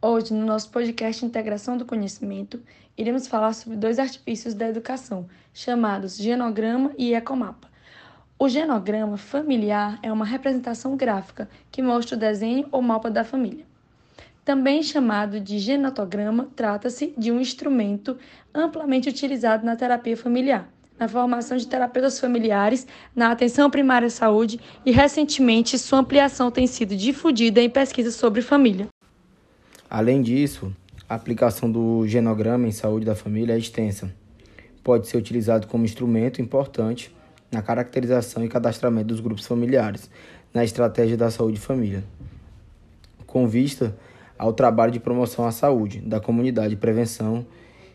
Hoje, no nosso podcast Integração do Conhecimento, iremos falar sobre dois artifícios da educação, chamados genograma e ecomapa. O genograma familiar é uma representação gráfica que mostra o desenho ou mapa da família. Também chamado de genotograma, trata-se de um instrumento amplamente utilizado na terapia familiar, na formação de terapeutas familiares, na atenção primária à saúde e, recentemente, sua ampliação tem sido difundida em pesquisas sobre família. Além disso, a aplicação do genograma em saúde da família é extensa. Pode ser utilizado como instrumento importante na caracterização e cadastramento dos grupos familiares na estratégia da saúde família, com vista ao trabalho de promoção à saúde da comunidade e prevenção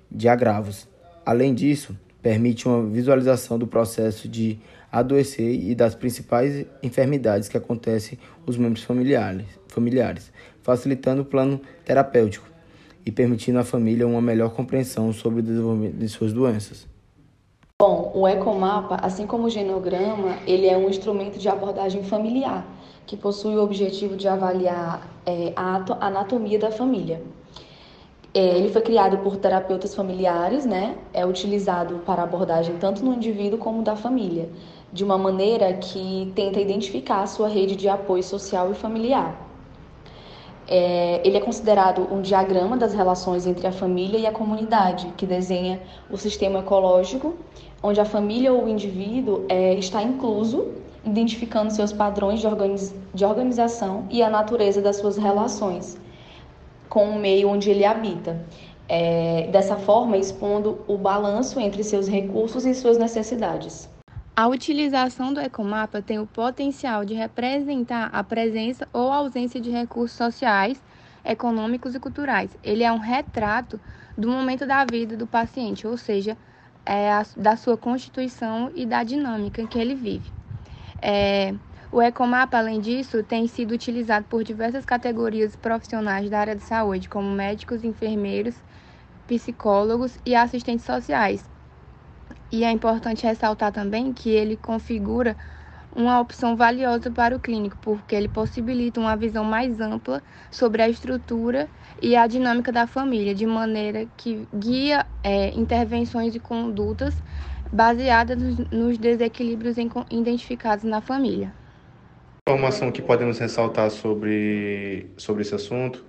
de agravos. Além disso, permite uma visualização do processo de adoecer e das principais enfermidades que acontecem os membros familiares, familiares, facilitando o plano terapêutico e permitindo à família uma melhor compreensão sobre o desenvolvimento de suas doenças. Bom, o ecomapa, assim como o genograma, ele é um instrumento de abordagem familiar que possui o objetivo de avaliar é, a anatomia da família. É, ele foi criado por terapeutas familiares, né? É utilizado para abordagem tanto no indivíduo como da família, de uma maneira que tenta identificar a sua rede de apoio social e familiar. É, ele é considerado um diagrama das relações entre a família e a comunidade, que desenha o sistema ecológico, onde a família ou o indivíduo é, está incluso, identificando seus padrões de, organiz, de organização e a natureza das suas relações com o meio onde ele habita. É, dessa forma, expondo o balanço entre seus recursos e suas necessidades. A utilização do ecomapa tem o potencial de representar a presença ou ausência de recursos sociais, econômicos e culturais. Ele é um retrato do momento da vida do paciente, ou seja, é a, da sua constituição e da dinâmica em que ele vive. É, o Ecomapa, além disso, tem sido utilizado por diversas categorias profissionais da área de saúde, como médicos, enfermeiros, psicólogos e assistentes sociais. E é importante ressaltar também que ele configura uma opção valiosa para o clínico, porque ele possibilita uma visão mais ampla sobre a estrutura e a dinâmica da família, de maneira que guia é, intervenções e condutas baseadas nos desequilíbrios identificados na família. Informação que podemos ressaltar sobre, sobre esse assunto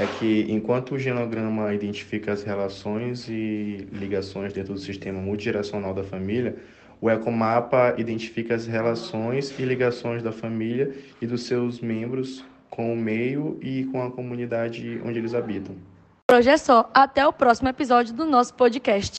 é que, enquanto o genograma identifica as relações e ligações dentro do sistema multigeracional da família, o ecomapa identifica as relações e ligações da família e dos seus membros com o meio e com a comunidade onde eles habitam. Por hoje é só. Até o próximo episódio do nosso podcast.